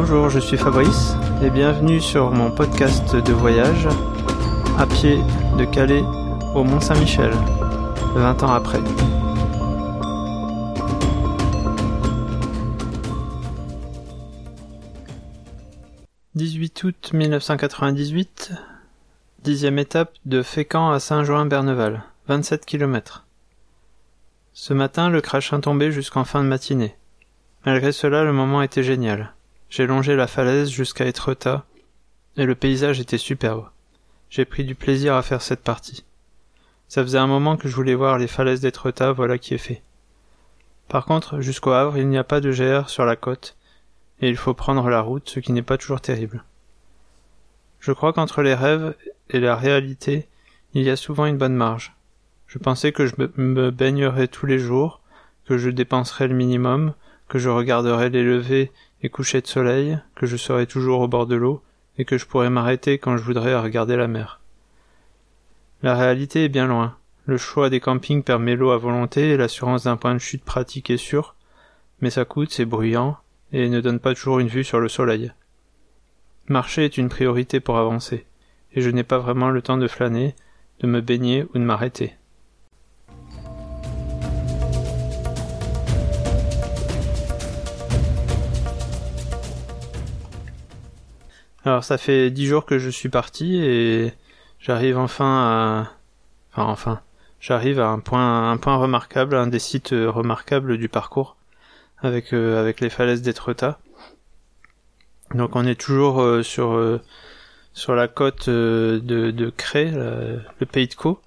Bonjour, je suis Fabrice et bienvenue sur mon podcast de voyage à pied de Calais au Mont Saint-Michel, 20 ans après. 18 août 1998, dixième étape de Fécamp à Saint-Join-Berneval, 27 km. Ce matin, le crachin tombait jusqu'en fin de matinée. Malgré cela, le moment était génial. J'ai longé la falaise jusqu'à Etretat, et le paysage était superbe. J'ai pris du plaisir à faire cette partie. Ça faisait un moment que je voulais voir les falaises d'Etretat, voilà qui est fait. Par contre, jusqu'au Havre, il n'y a pas de GR sur la côte, et il faut prendre la route, ce qui n'est pas toujours terrible. Je crois qu'entre les rêves et la réalité, il y a souvent une bonne marge. Je pensais que je me baignerais tous les jours, que je dépenserais le minimum, que je regarderais les levées et couchers de soleil, que je serais toujours au bord de l'eau, et que je pourrais m'arrêter quand je voudrais regarder la mer. La réalité est bien loin. Le choix des campings permet l'eau à volonté et l'assurance d'un point de chute pratique et sûr, mais ça coûte, c'est bruyant, et ne donne pas toujours une vue sur le soleil. Marcher est une priorité pour avancer, et je n'ai pas vraiment le temps de flâner, de me baigner ou de m'arrêter. Alors ça fait dix jours que je suis parti et j'arrive enfin à, enfin enfin, j'arrive à un point, un point remarquable, un des sites remarquables du parcours avec euh, les falaises d'Etretat. Donc on est toujours euh, sur euh, sur la côte de, de Cré, le pays de Caux,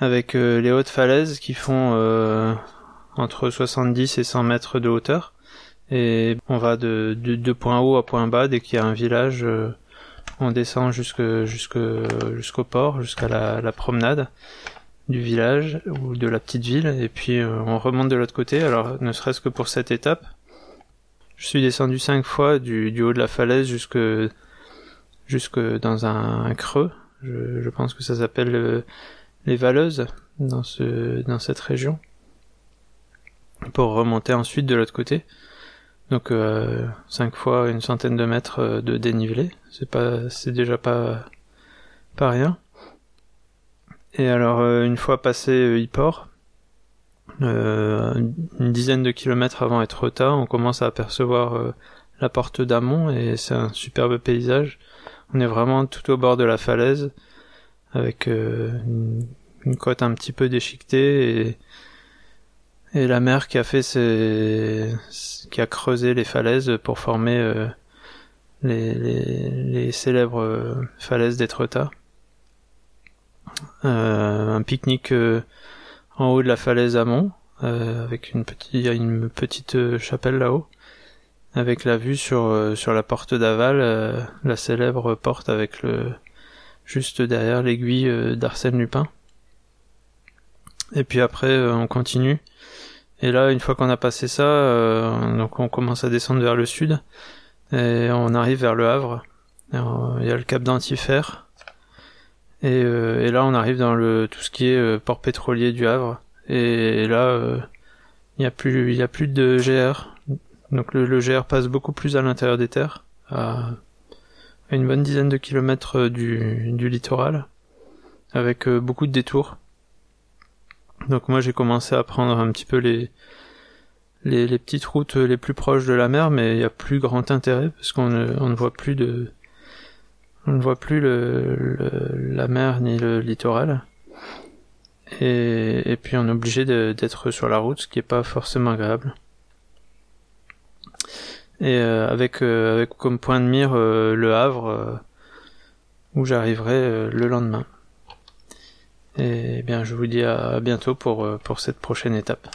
avec les hautes falaises qui font entre 70 et 100 mètres de hauteur. Et on va de, de, point haut à point bas dès qu'il y a un village. on descend jusque, jusque, jusqu'au port, jusqu'à la, la promenade du village ou de la petite ville. Et puis euh, on remonte de l'autre côté. Alors ne serait-ce que pour cette étape je suis descendu cinq fois du, du haut de la falaise jusque jusque dans un, creux. Je, je, pense que ça s'appelle euh, les Valeuses dans ce dans cette région. Pour remonter ensuite de l'autre côté donc euh, cinq fois une centaine de mètres euh, de dénivelé c'est pas c'est déjà pas pas rien et alors, euh, une fois passé euh, Yport, une dizaine de kilomètres avant Etretat, on commence à apercevoir la porte d'Amont et c'est un superbe paysage. On est vraiment tout au bord de la falaise avec une, côte un petit peu déchiquetée et, et la mer qui a fait ses, qui a creusé les falaises pour former les, les, les, célèbres falaises d'Etretat. Euh, un pique-nique euh, en haut de la falaise amont, euh, avec une petite, une petite chapelle là-haut, avec la vue sur sur la porte d'aval, la célèbre porte avec le juste derrière l'aiguille d'Arsène Lupin. Et puis après, on continue. Et là, une fois qu'on a passé ça, donc on commence à descendre vers le sud et on arrive vers le Havre. Il y a le cap d'Antifer euh, et, là, on arrive dans le tout ce qui est euh, port pétrolier du Havre. Et, là, euh, il n'y a plus, il a plus de GR. Donc le, GR passe beaucoup plus à l'intérieur des terres, à, une bonne dizaine de kilomètres du, du littoral, avec beaucoup de détours. Donc moi, j'ai commencé à prendre un petit peu les, les, les, petites routes les plus proches de la mer, mais il n'y a plus grand intérêt parce qu'on on ne voit plus de on ne voit plus le, la mer ni le littoral. Et, et puis on est obligé d'être sur la route, ce qui est pas forcément agréable. Et euh, avec, euh, avec comme point de mire euh, le Havre, où j'arriverai le lendemain. Et bien je vous dis à bientôt pour, pour cette prochaine étape.